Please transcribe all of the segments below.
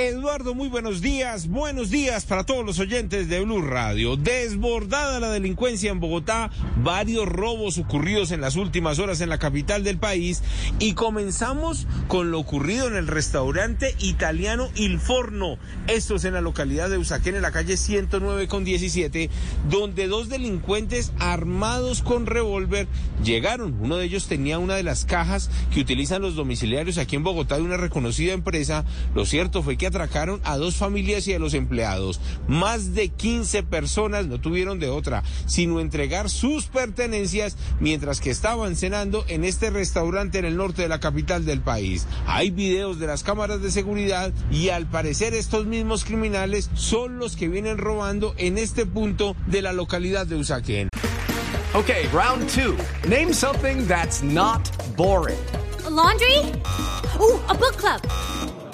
Eduardo, muy buenos días. Buenos días para todos los oyentes de Blue Radio. Desbordada la delincuencia en Bogotá, varios robos ocurridos en las últimas horas en la capital del país y comenzamos con lo ocurrido en el restaurante italiano Il Forno. Esto es en la localidad de Usaquén, en la calle 109 con 17, donde dos delincuentes armados con revólver llegaron. Uno de ellos tenía una de las cajas que utilizan los domiciliarios aquí en Bogotá de una reconocida empresa. Lo cierto fue que atracaron a dos familias y a los empleados. Más de 15 personas no tuvieron de otra, sino entregar sus pertenencias mientras que estaban cenando en este restaurante en el norte de la capital del país. Hay videos de las cámaras de seguridad y al parecer estos mismos criminales son los que vienen robando en este punto de la localidad de Usaquén. Okay, round two. Name something that's not boring. A laundry? Ooh, a book club.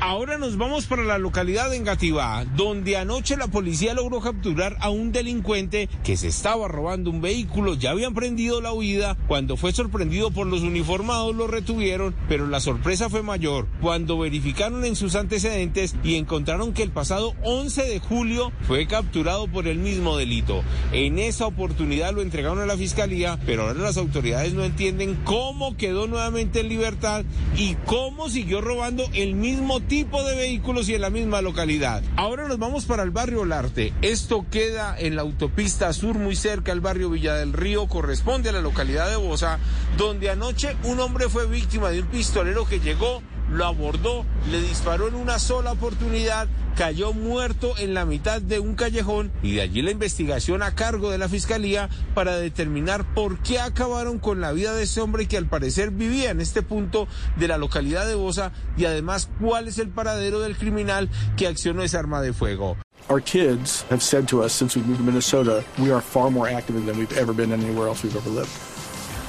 Ahora nos vamos para la localidad de Engativá, donde anoche la policía logró capturar a un delincuente que se estaba robando un vehículo. Ya habían prendido la huida. Cuando fue sorprendido por los uniformados, lo retuvieron, pero la sorpresa fue mayor cuando verificaron en sus antecedentes y encontraron que el pasado 11 de julio fue capturado por el mismo delito. En esa oportunidad lo entregaron a la fiscalía, pero ahora las autoridades no entienden cómo quedó nuevamente en libertad y cómo siguió robando el mismo tipo de vehículos y en la misma localidad. Ahora nos vamos para el barrio Olarte. Esto queda en la autopista sur muy cerca al barrio Villa del Río, corresponde a la localidad de Bosa, donde anoche un hombre fue víctima de un pistolero que llegó lo abordó, le disparó en una sola oportunidad, cayó muerto en la mitad de un callejón y de allí la investigación a cargo de la fiscalía para determinar por qué acabaron con la vida de ese hombre que al parecer vivía en este punto de la localidad de Bosa y además cuál es el paradero del criminal que accionó esa arma de fuego. Our kids have said to us since we moved to Minnesota, we are far more active than we've ever been anywhere else we've ever lived.